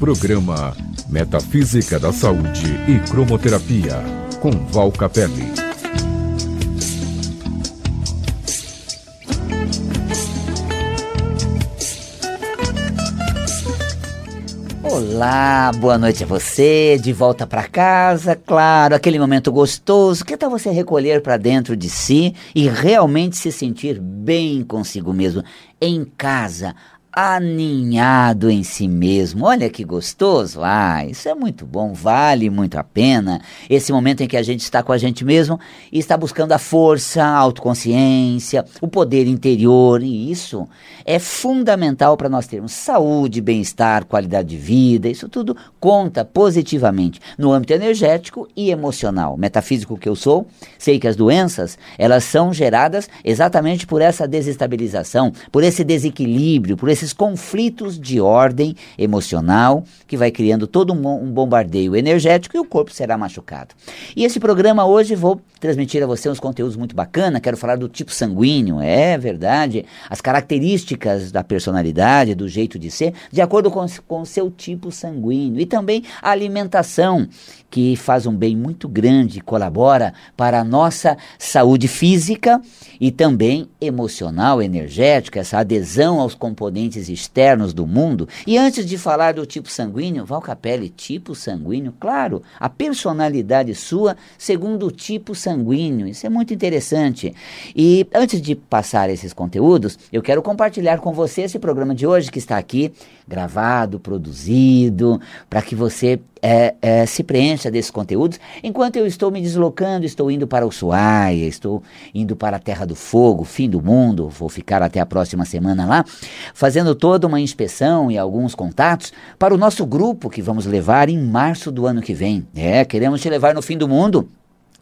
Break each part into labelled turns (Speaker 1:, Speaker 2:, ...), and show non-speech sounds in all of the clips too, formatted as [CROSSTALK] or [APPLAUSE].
Speaker 1: Programa Metafísica da Saúde e Cromoterapia, com Val Capelli.
Speaker 2: Olá, boa noite a você, de volta para casa, claro, aquele momento gostoso. Que tal você recolher para dentro de si e realmente se sentir bem consigo mesmo, em casa, aninhado em si mesmo. Olha que gostoso. Ah, isso é muito bom, vale muito a pena. Esse momento em que a gente está com a gente mesmo e está buscando a força, a autoconsciência, o poder interior, e isso é fundamental para nós termos saúde, bem-estar, qualidade de vida. Isso tudo conta positivamente no âmbito energético e emocional. Metafísico que eu sou, sei que as doenças, elas são geradas exatamente por essa desestabilização, por esse desequilíbrio, por esse esses conflitos de ordem emocional que vai criando todo um, um bombardeio energético e o corpo será machucado. E esse programa hoje vou transmitir a você uns conteúdos muito bacana. Quero falar do tipo sanguíneo, é verdade, as características da personalidade, do jeito de ser, de acordo com o seu tipo sanguíneo e também a alimentação que faz um bem muito grande, colabora para a nossa saúde física e também emocional, energética, essa adesão aos componentes externos do mundo. E antes de falar do tipo sanguíneo, Valcapelli, tipo sanguíneo, claro, a personalidade sua segundo o tipo sanguíneo. Isso é muito interessante. E antes de passar esses conteúdos, eu quero compartilhar com você esse programa de hoje que está aqui gravado, produzido, para que você é, é, se preencha desses conteúdos, enquanto eu estou me deslocando, estou indo para o Ushuaia, estou indo para a Terra do Fogo, fim do mundo, vou ficar até a próxima semana lá, fazendo toda uma inspeção e alguns contatos para o nosso grupo que vamos levar em março do ano que vem. É, queremos te levar no fim do mundo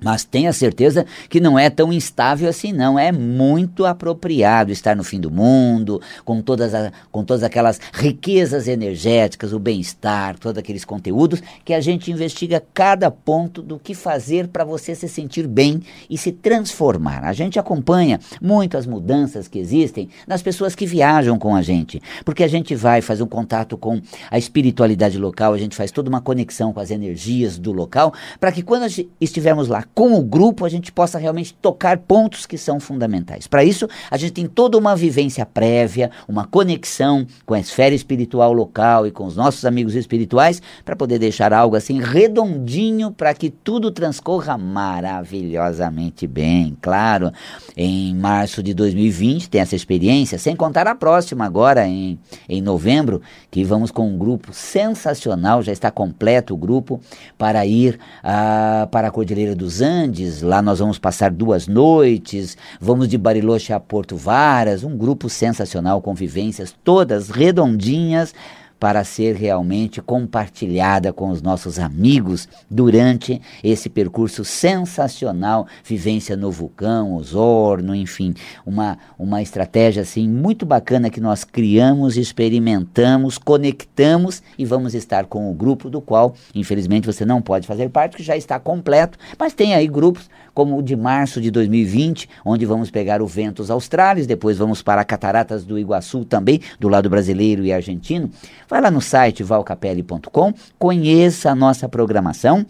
Speaker 2: mas tenha certeza que não é tão instável assim, não. É muito apropriado estar no fim do mundo, com todas, a, com todas aquelas riquezas energéticas, o bem-estar, todos aqueles conteúdos que a gente investiga cada ponto do que fazer para você se sentir bem e se transformar. A gente acompanha muito as mudanças que existem nas pessoas que viajam com a gente, porque a gente vai fazer um contato com a espiritualidade local, a gente faz toda uma conexão com as energias do local, para que quando estivermos lá com o grupo a gente possa realmente tocar pontos que são fundamentais. Para isso, a gente tem toda uma vivência prévia, uma conexão com a esfera espiritual local e com os nossos amigos espirituais, para poder deixar algo assim redondinho para que tudo transcorra maravilhosamente bem. Claro, em março de 2020 tem essa experiência, sem contar a próxima agora, em, em novembro, que vamos com um grupo sensacional, já está completo o grupo, para ir uh, para a Cordilheira dos Andes, lá nós vamos passar duas noites, vamos de Bariloche a Porto Varas, um grupo sensacional, convivências todas redondinhas, para ser realmente compartilhada com os nossos amigos durante esse percurso sensacional, vivência no vulcão, Osorno, enfim, uma, uma estratégia assim muito bacana que nós criamos, experimentamos, conectamos e vamos estar com o grupo do qual, infelizmente, você não pode fazer parte, que já está completo, mas tem aí grupos como o de março de 2020, onde vamos pegar o Ventos Australis, depois vamos para Cataratas do Iguaçu também, do lado brasileiro e argentino. Vai lá no site valcapelli.com, conheça a nossa programação.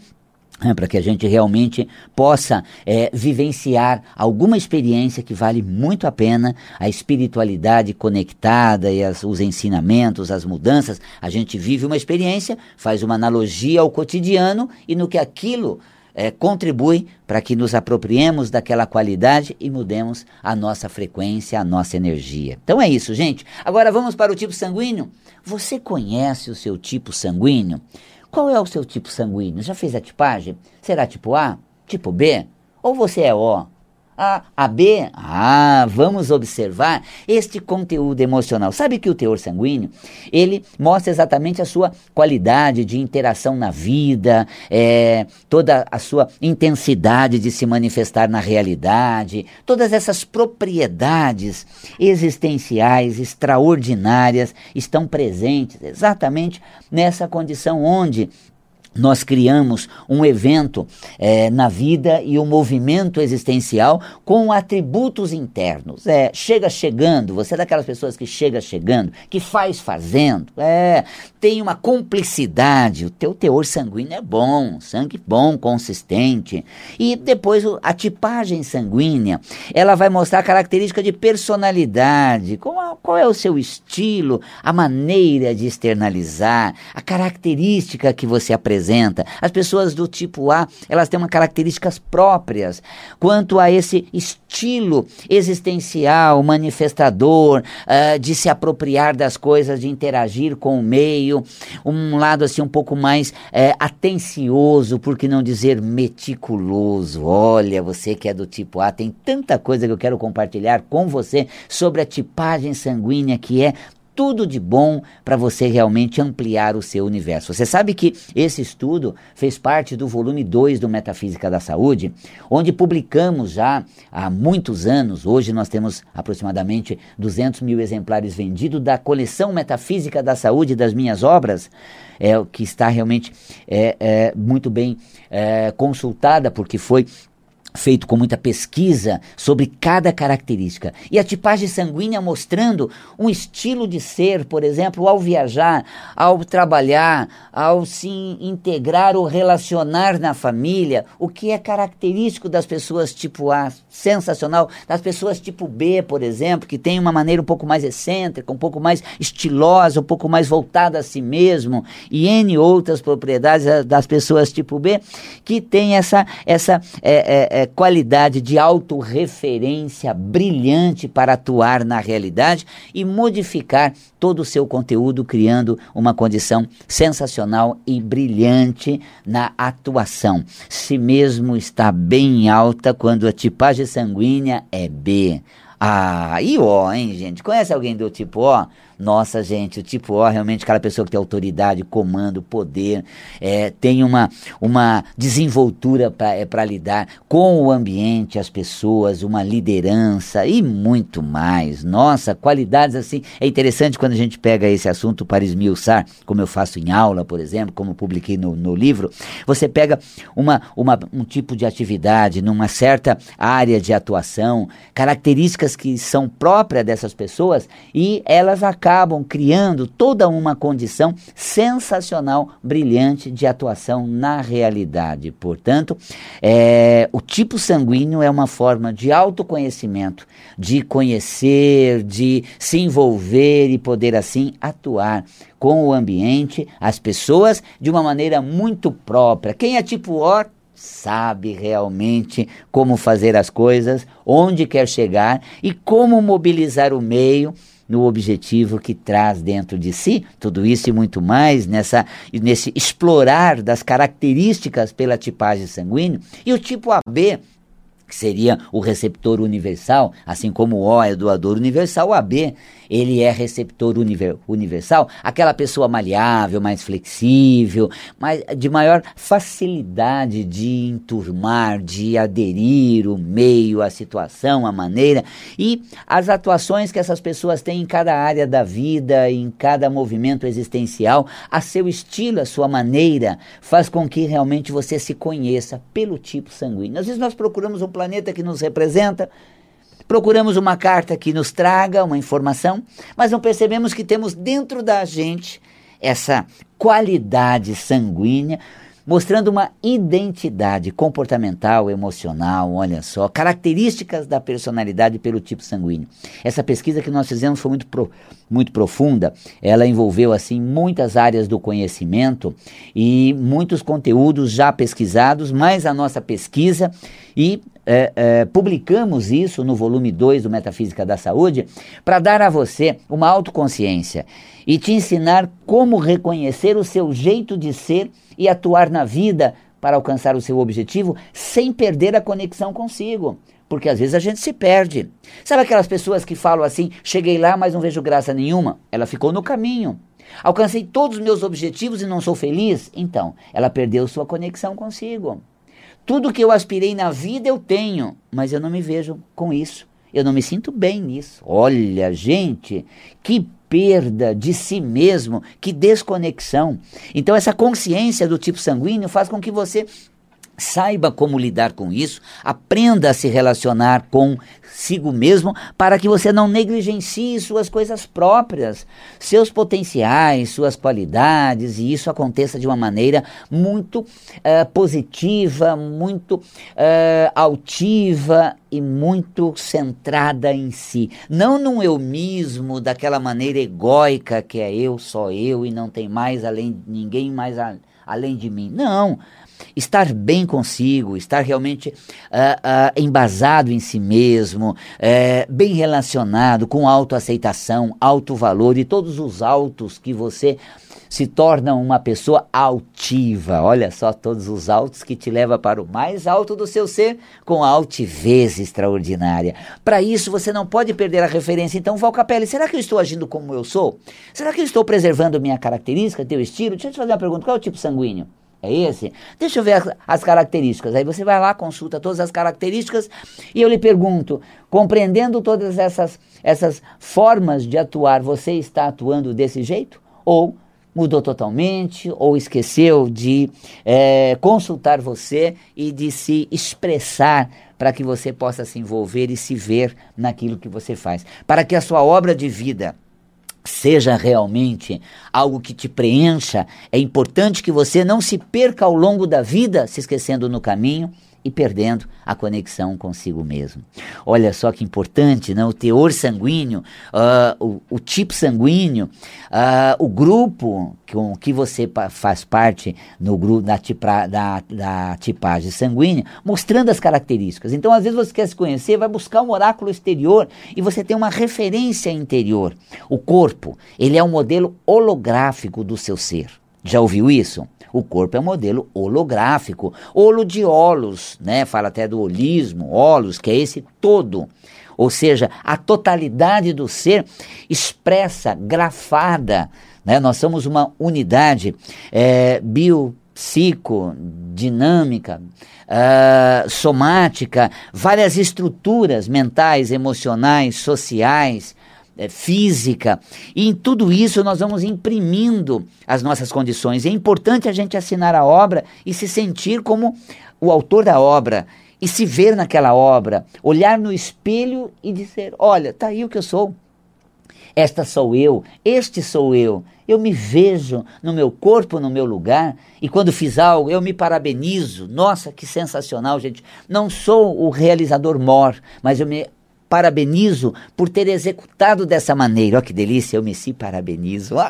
Speaker 2: É, para que a gente realmente possa é, vivenciar alguma experiência que vale muito a pena, a espiritualidade conectada e as, os ensinamentos, as mudanças. A gente vive uma experiência, faz uma analogia ao cotidiano e no que aquilo é, contribui para que nos apropriemos daquela qualidade e mudemos a nossa frequência, a nossa energia. Então é isso, gente. Agora vamos para o tipo sanguíneo. Você conhece o seu tipo sanguíneo? Qual é o seu tipo sanguíneo? Já fez a tipagem? Será tipo A? Tipo B? Ou você é O? A, a B, ah, vamos observar este conteúdo emocional. Sabe que o teor sanguíneo, ele mostra exatamente a sua qualidade de interação na vida, é, toda a sua intensidade de se manifestar na realidade, todas essas propriedades existenciais extraordinárias estão presentes exatamente nessa condição onde nós criamos um evento é, na vida e um movimento existencial com atributos internos. É, chega chegando, você é daquelas pessoas que chega chegando, que faz fazendo, é, tem uma cumplicidade, o teu teor sanguíneo é bom, sangue bom, consistente. E depois a tipagem sanguínea, ela vai mostrar a característica de personalidade, qual, qual é o seu estilo, a maneira de externalizar, a característica que você apresenta As pessoas do tipo A, elas têm uma características próprias quanto a esse estilo existencial, manifestador, uh, de se apropriar das coisas, de interagir com o meio, um lado assim um pouco mais uh, atencioso, por que não dizer meticuloso. Olha, você que é do tipo A, tem tanta coisa que eu quero compartilhar com você sobre a tipagem sanguínea que é tudo de bom para você realmente ampliar o seu universo. Você sabe que esse estudo fez parte do volume 2 do Metafísica da Saúde, onde publicamos já há muitos anos, hoje nós temos aproximadamente 200 mil exemplares vendidos da coleção Metafísica da Saúde das minhas obras, é, que está realmente é, é, muito bem é, consultada, porque foi feito com muita pesquisa sobre cada característica. E a tipagem sanguínea mostrando um estilo de ser, por exemplo, ao viajar, ao trabalhar, ao se integrar ou relacionar na família, o que é característico das pessoas tipo A, sensacional, das pessoas tipo B, por exemplo, que tem uma maneira um pouco mais excêntrica, um pouco mais estilosa, um pouco mais voltada a si mesmo, e N outras propriedades das pessoas tipo B, que tem essa, essa é, é, é, qualidade de autorreferência brilhante para atuar na realidade e modificar todo o seu conteúdo, criando uma condição sensacional e brilhante na atuação. Se mesmo está bem alta quando a tipagem sanguínea é B. Ah, e O, hein, gente? Conhece alguém do tipo O? Nossa, gente, o tipo O realmente aquela pessoa que tem autoridade, comando, poder, é, tem uma, uma desenvoltura para é, lidar com o ambiente, as pessoas, uma liderança e muito mais. Nossa, qualidades assim. É interessante quando a gente pega esse assunto para esmiuçar, como eu faço em aula, por exemplo, como publiquei no, no livro. Você pega uma, uma, um tipo de atividade numa certa área de atuação, características que são próprias dessas pessoas e elas acabam acabam criando toda uma condição sensacional, brilhante de atuação na realidade. Portanto, é, o tipo sanguíneo é uma forma de autoconhecimento, de conhecer, de se envolver e poder assim atuar com o ambiente, as pessoas, de uma maneira muito própria. Quem é tipo O sabe realmente como fazer as coisas, onde quer chegar e como mobilizar o meio no objetivo que traz dentro de si, tudo isso e muito mais, nessa, nesse explorar das características pela tipagem sanguínea. E o tipo AB que seria o receptor universal, assim como o O é doador universal, o AB ele é receptor univer, universal, aquela pessoa maleável, mais flexível, mais, de maior facilidade de enturmar, de aderir o meio, a situação, a maneira e as atuações que essas pessoas têm em cada área da vida, em cada movimento existencial, a seu estilo, a sua maneira, faz com que realmente você se conheça pelo tipo sanguíneo. Às vezes nós procuramos um planeta que nos representa, procuramos uma carta que nos traga uma informação, mas não percebemos que temos dentro da gente essa qualidade sanguínea mostrando uma identidade comportamental, emocional, olha só, características da personalidade pelo tipo sanguíneo. Essa pesquisa que nós fizemos foi muito, pro, muito profunda, ela envolveu assim muitas áreas do conhecimento e muitos conteúdos já pesquisados, mais a nossa pesquisa e é, é, publicamos isso no volume 2 do Metafísica da Saúde para dar a você uma autoconsciência e te ensinar como reconhecer o seu jeito de ser e atuar na vida para alcançar o seu objetivo sem perder a conexão consigo. Porque às vezes a gente se perde. Sabe aquelas pessoas que falam assim: cheguei lá, mas não vejo graça nenhuma? Ela ficou no caminho. Alcancei todos os meus objetivos e não sou feliz? Então, ela perdeu sua conexão consigo. Tudo que eu aspirei na vida eu tenho, mas eu não me vejo com isso. Eu não me sinto bem nisso. Olha, gente, que perda de si mesmo, que desconexão. Então, essa consciência do tipo sanguíneo faz com que você Saiba como lidar com isso, aprenda a se relacionar consigo mesmo para que você não negligencie suas coisas próprias, seus potenciais, suas qualidades, e isso aconteça de uma maneira muito uh, positiva, muito uh, altiva e muito centrada em si. Não num eu mesmo, daquela maneira egóica que é eu, só eu e não tem mais além ninguém mais a, além de mim. Não estar bem consigo, estar realmente uh, uh, embasado em si mesmo, uh, bem relacionado com autoaceitação, alto valor e todos os altos que você se torna uma pessoa altiva. Olha só todos os altos que te leva para o mais alto do seu ser com altivez extraordinária. Para isso você não pode perder a referência. Então, Valcapelli, será que eu estou agindo como eu sou? Será que eu estou preservando minha característica, teu estilo? Deixa eu te fazer uma pergunta. Qual é o tipo sanguíneo? É esse? Deixa eu ver as, as, características. Aí você vai lá, consulta todas as características e eu lhe pergunto, compreendendo todas essas, essas formas de atuar, você está atuando desse jeito? Ou mudou totalmente, ou esqueceu de é, consultar você e de se expressar para que você possa se envolver e se ver naquilo que você faz. Para que a sua obra de vida seja realmente algo que te preencha, é importante que você não se perca ao longo da vida se esquecendo no caminho e perdendo a conexão consigo mesmo. Olha só que importante, né? o teor sanguíneo, uh, o, o, tipo sanguíneo, uh, o grupo com que você faz parte no grupo da, tipa, da, da tipagem sanguínea, mostrando as características. Então, às vezes você quer se conhecer, vai buscar um oráculo exterior e você tem uma referência interior. O corpo, ele é um modelo holográfico do seu ser. Já ouviu isso? O corpo é um modelo holográfico, olo de olos, né? Fala até do holismo, olos, que é esse todo. Ou seja, a totalidade do ser expressa, grafada. Né? Nós somos uma unidade é, bio psicodinâmica, uh, somática, várias estruturas mentais, emocionais, sociais, é, física. E em tudo isso nós vamos imprimindo as nossas condições. É importante a gente assinar a obra e se sentir como o autor da obra e se ver naquela obra, olhar no espelho e dizer: olha, tá aí o que eu sou. Esta sou eu, este sou eu. Eu me vejo no meu corpo, no meu lugar, e quando fiz algo, eu me parabenizo. Nossa, que sensacional, gente. Não sou o realizador mor, mas eu me parabenizo por ter executado dessa maneira. Olha que delícia, eu me se parabenizo. [LAUGHS]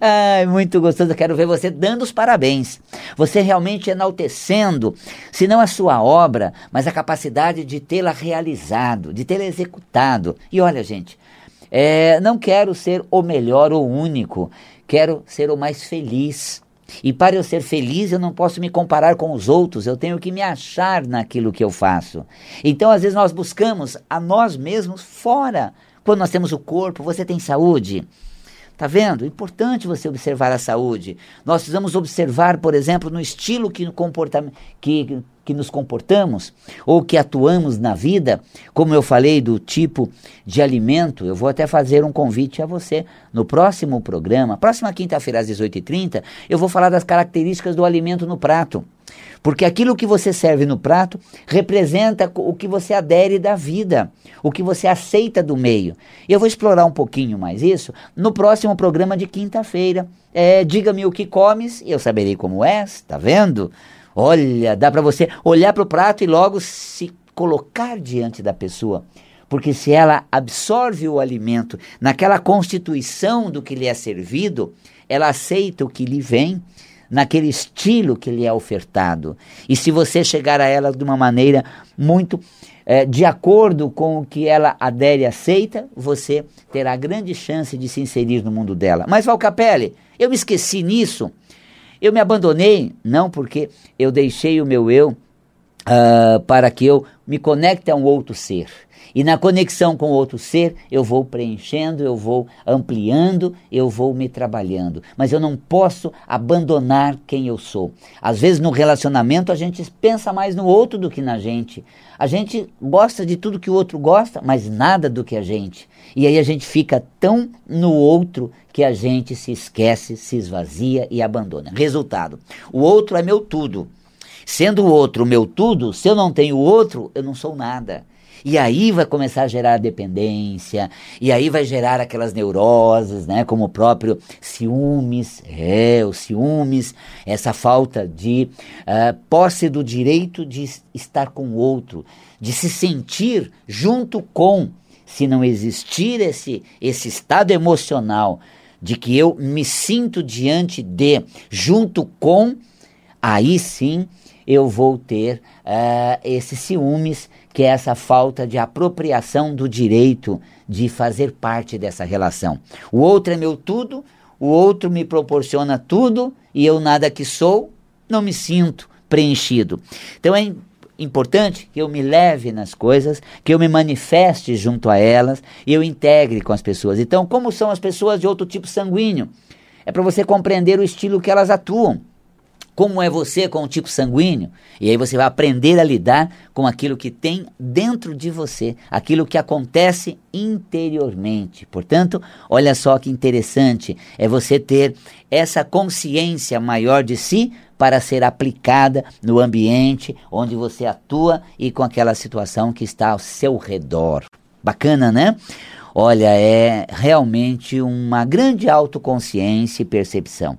Speaker 2: Ai, muito gostoso, eu quero ver você dando os parabéns. Você realmente enaltecendo, se não a sua obra, mas a capacidade de tê-la realizado, de tê-la executado. E olha, gente, é, não quero ser o melhor ou o único, quero ser o mais feliz. E para eu ser feliz, eu não posso me comparar com os outros, eu tenho que me achar naquilo que eu faço. Então, às vezes, nós buscamos a nós mesmos fora. Quando nós temos o corpo, você tem saúde. Tá vendo? Importante você observar a saúde. Nós precisamos observar, por exemplo, no estilo que, comporta que, que nos comportamos ou que atuamos na vida, como eu falei do tipo de alimento, eu vou até fazer um convite a você. No próximo programa, próxima quinta-feira às 18h30, eu vou falar das características do alimento no prato. Porque aquilo que você serve no prato representa o que você adere da vida, o que você aceita do meio. Eu vou explorar um pouquinho mais isso no próximo programa de quinta-feira. É, Diga-me o que comes e eu saberei como és, tá vendo? Olha, dá para você olhar para o prato e logo se colocar diante da pessoa. Porque se ela absorve o alimento naquela constituição do que lhe é servido, ela aceita o que lhe vem naquele estilo que lhe é ofertado. E se você chegar a ela de uma maneira muito é, de acordo com o que ela adere e aceita, você terá grande chance de se inserir no mundo dela. Mas Valcapelli, eu me esqueci nisso. Eu me abandonei, não porque eu deixei o meu eu uh, para que eu me conecte a um outro ser. E na conexão com outro ser, eu vou preenchendo, eu vou ampliando, eu vou me trabalhando. Mas eu não posso abandonar quem eu sou. Às vezes no relacionamento a gente pensa mais no outro do que na gente. A gente gosta de tudo que o outro gosta, mas nada do que a gente. E aí a gente fica tão no outro que a gente se esquece, se esvazia e abandona. Resultado: o outro é meu tudo. Sendo o outro meu tudo, se eu não tenho o outro, eu não sou nada. E aí vai começar a gerar dependência, e aí vai gerar aquelas neuroses, né, como o próprio ciúmes, é, os ciúmes, essa falta de uh, posse do direito de estar com o outro, de se sentir junto com, se não existir esse, esse estado emocional de que eu me sinto diante de, junto com, aí sim eu vou ter uh, esses ciúmes, que é essa falta de apropriação do direito de fazer parte dessa relação. O outro é meu tudo, o outro me proporciona tudo e eu nada que sou, não me sinto preenchido. Então é importante que eu me leve nas coisas, que eu me manifeste junto a elas e eu integre com as pessoas. Então, como são as pessoas de outro tipo sanguíneo? É para você compreender o estilo que elas atuam como é você com o tipo sanguíneo, e aí você vai aprender a lidar com aquilo que tem dentro de você, aquilo que acontece interiormente. Portanto, olha só que interessante é você ter essa consciência maior de si para ser aplicada no ambiente onde você atua e com aquela situação que está ao seu redor. Bacana, né? Olha, é realmente uma grande autoconsciência e percepção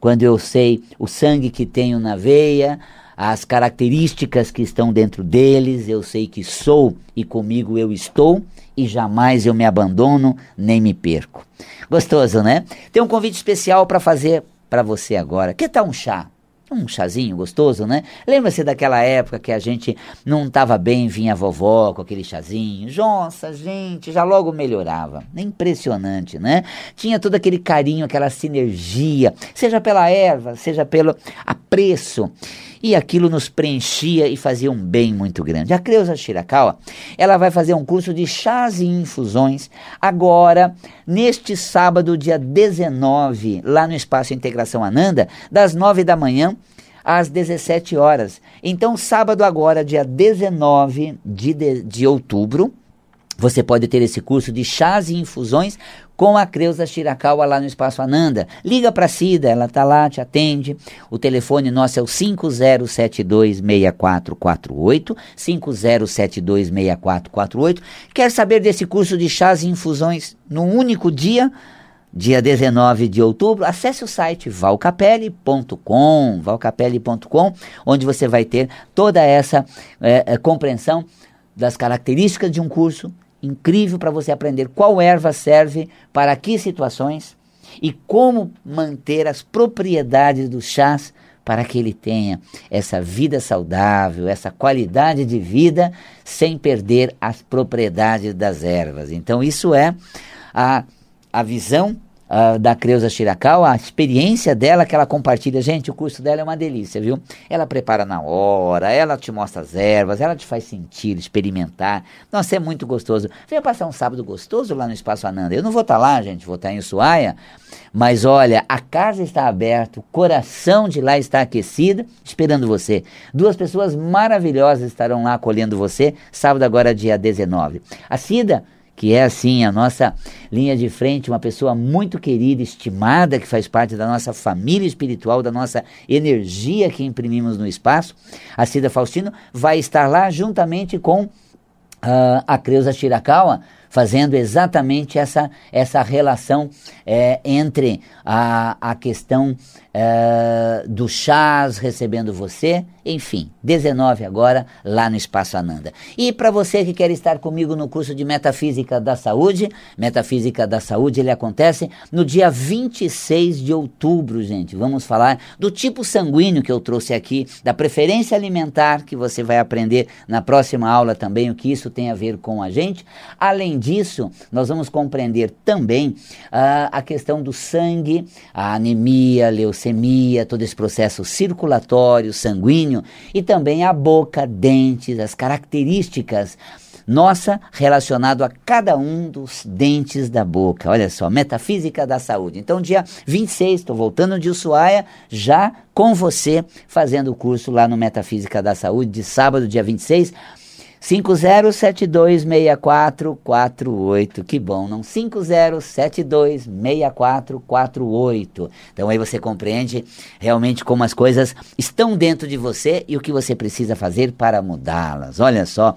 Speaker 2: quando eu sei o sangue que tenho na veia, as características que estão dentro deles, eu sei que sou e comigo eu estou e jamais eu me abandono nem me perco. Gostoso, né? Tem um convite especial para fazer para você agora. Que tal um chá? Um chazinho gostoso, né? Lembra-se daquela época que a gente não estava bem, vinha a vovó com aquele chazinho. Nossa, gente, já logo melhorava. Impressionante, né? Tinha todo aquele carinho, aquela sinergia, seja pela erva, seja pelo apreço e aquilo nos preenchia e fazia um bem muito grande. A Creuza Shirakawa, ela vai fazer um curso de chás e infusões agora, neste sábado, dia 19, lá no Espaço Integração Ananda, das 9 da manhã às 17 horas. Então, sábado agora, dia 19 de, de, de outubro, você pode ter esse curso de chás e infusões com a Creuza Shirakawa lá no Espaço Ananda. Liga para a Cida, ela está lá, te atende. O telefone nosso é o 50726448, 50726448. Quer saber desse curso de chás e infusões num único dia? dia 19 de outubro, acesse o site valcapelli.com, valcapelli.com, onde você vai ter toda essa é, compreensão das características de um curso, incrível para você aprender qual erva serve para que situações e como manter as propriedades dos chás para que ele tenha essa vida saudável, essa qualidade de vida sem perder as propriedades das ervas. Então, isso é a, a visão uh, da Creuza Shirakawa, a experiência dela que ela compartilha. Gente, o curso dela é uma delícia, viu? Ela prepara na hora, ela te mostra as ervas, ela te faz sentir, experimentar. Nossa, é muito gostoso. Venha passar um sábado gostoso lá no Espaço Ananda. Eu não vou estar tá lá, gente, vou estar tá em Ushuaia, mas olha, a casa está aberta, o coração de lá está aquecido, esperando você. Duas pessoas maravilhosas estarão lá acolhendo você, sábado agora, dia 19. A Cida que é assim a nossa linha de frente, uma pessoa muito querida, estimada, que faz parte da nossa família espiritual, da nossa energia que imprimimos no espaço. A Cida Faustino vai estar lá juntamente com uh, a Creuza Shirakawa, fazendo exatamente essa, essa relação é, entre a, a questão é, do chás recebendo você, enfim, 19 agora lá no Espaço Ananda. E para você que quer estar comigo no curso de Metafísica da Saúde, Metafísica da Saúde, ele acontece no dia 26 de outubro, gente. Vamos falar do tipo sanguíneo que eu trouxe aqui, da preferência alimentar que você vai aprender na próxima aula também, o que isso tem a ver com a gente. Além disso, nós vamos compreender também uh, a questão do sangue, a anemia, leucemia, todo esse processo circulatório, sanguíneo e também a boca, dentes, as características nossa relacionado a cada um dos dentes da boca. Olha só, metafísica da saúde. Então, dia 26, estou voltando de Ushuaia, já com você, fazendo o curso lá no Metafísica da Saúde, de sábado, dia 26. 50726448. Que bom, não? 50726448. Então aí você compreende realmente como as coisas estão dentro de você e o que você precisa fazer para mudá-las. Olha só.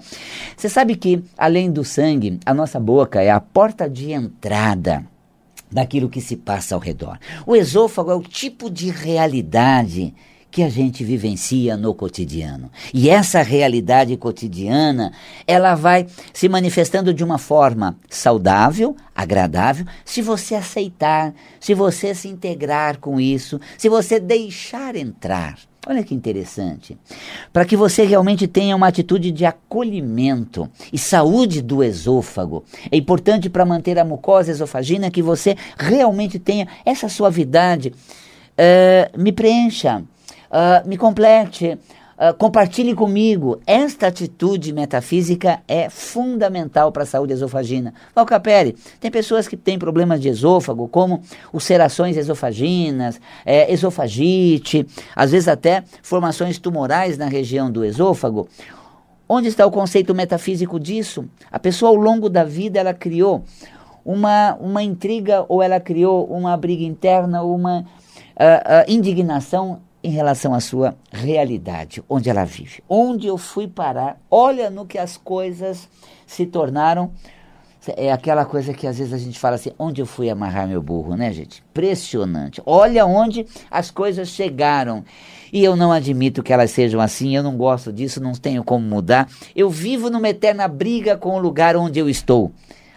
Speaker 2: Você sabe que além do sangue, a nossa boca é a porta de entrada daquilo que se passa ao redor. O esôfago é o tipo de realidade que a gente vivencia no cotidiano. E essa realidade cotidiana, ela vai se manifestando de uma forma saudável, agradável, se você aceitar, se você se integrar com isso, se você deixar entrar. Olha que interessante. Para que você realmente tenha uma atitude de acolhimento e saúde do esôfago, é importante para manter a mucosa esofagina que você realmente tenha essa suavidade. Uh, me preencha, uh, me complete, uh, compartilhe comigo. Esta atitude metafísica é fundamental para a saúde esofagina. Valcapelli, tem pessoas que têm problemas de esôfago, como ulcerações esofaginas, é, esofagite, às vezes até formações tumorais na região do esôfago. Onde está o conceito metafísico disso? A pessoa ao longo da vida ela criou uma, uma intriga ou ela criou uma briga interna, uma uh, uh, indignação em relação à sua realidade, onde ela vive. Onde eu fui parar, olha no que as coisas se tornaram. É aquela coisa que às vezes a gente fala assim, onde eu fui amarrar meu burro, né, gente? Impressionante. Olha onde as coisas chegaram. E eu não admito que elas sejam assim, eu não gosto disso, não tenho como mudar. Eu vivo numa eterna briga com o lugar onde eu estou.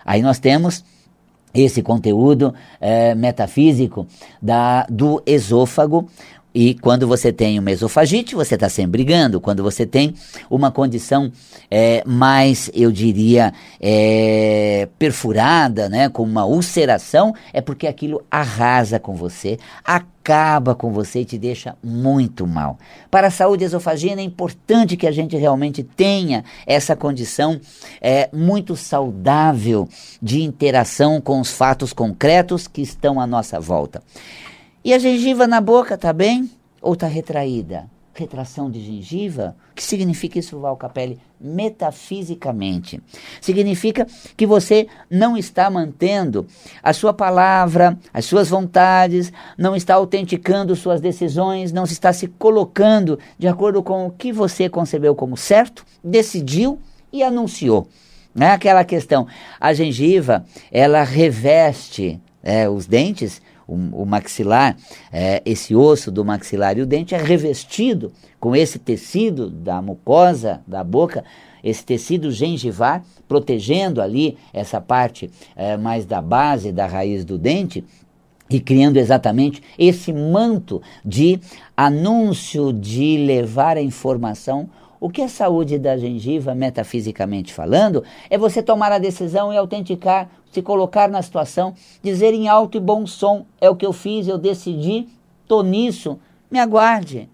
Speaker 2: Aí nós temos esse conteúdo é, metafísico da, do esôfago, e quando você tem uma esofagite, você está sempre brigando. Quando você tem uma condição é, mais, eu diria, é, perfurada, né, com uma ulceração, é porque aquilo arrasa com você, acaba com você e te deixa muito mal. Para a saúde esofagina é importante que a gente realmente tenha essa condição é, muito saudável de interação com os fatos concretos que estão à nossa volta. E a gengiva na boca tá bem ou está retraída? Retração de gengiva? O que significa isso, Val Capelli? Metafisicamente. Significa que você não está mantendo a sua palavra, as suas vontades, não está autenticando suas decisões, não está se colocando de acordo com o que você concebeu como certo, decidiu e anunciou. Não é aquela questão. A gengiva, ela reveste é, os dentes o, o maxilar, é, esse osso do maxilar e o dente é revestido com esse tecido da mucosa da boca, esse tecido gengivar, protegendo ali essa parte é, mais da base da raiz do dente, e criando exatamente esse manto de anúncio de levar a informação o que é saúde da gengiva, metafisicamente falando, é você tomar a decisão e autenticar, se colocar na situação, dizer em alto e bom som: é o que eu fiz, eu decidi, estou nisso, me aguarde.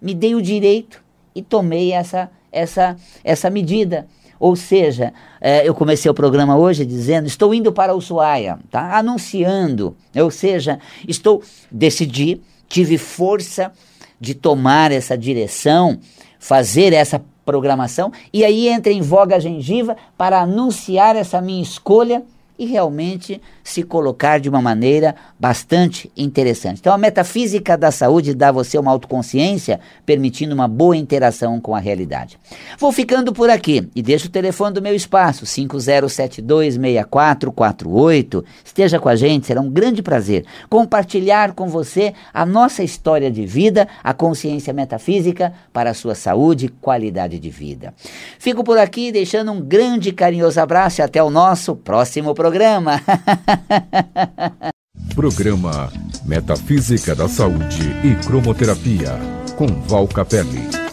Speaker 2: Me dei o direito e tomei essa, essa, essa medida. Ou seja, é, eu comecei o programa hoje dizendo, estou indo para Ushuaia, tá? anunciando. Ou seja, estou, decidi, tive força de tomar essa direção fazer essa programação. E aí entra em voga a gengiva para anunciar essa minha escolha e realmente se colocar de uma maneira bastante interessante. Então, a metafísica da saúde dá a você uma autoconsciência, permitindo uma boa interação com a realidade. Vou ficando por aqui e deixo o telefone do meu espaço, 50726448. Esteja com a gente, será um grande prazer compartilhar com você a nossa história de vida, a consciência metafísica para a sua saúde e qualidade de vida. Fico por aqui deixando um grande carinhoso abraço e até o nosso próximo programa. [LAUGHS] [LAUGHS]
Speaker 1: Programa Metafísica da Saúde e Cromoterapia, com Val Capelli.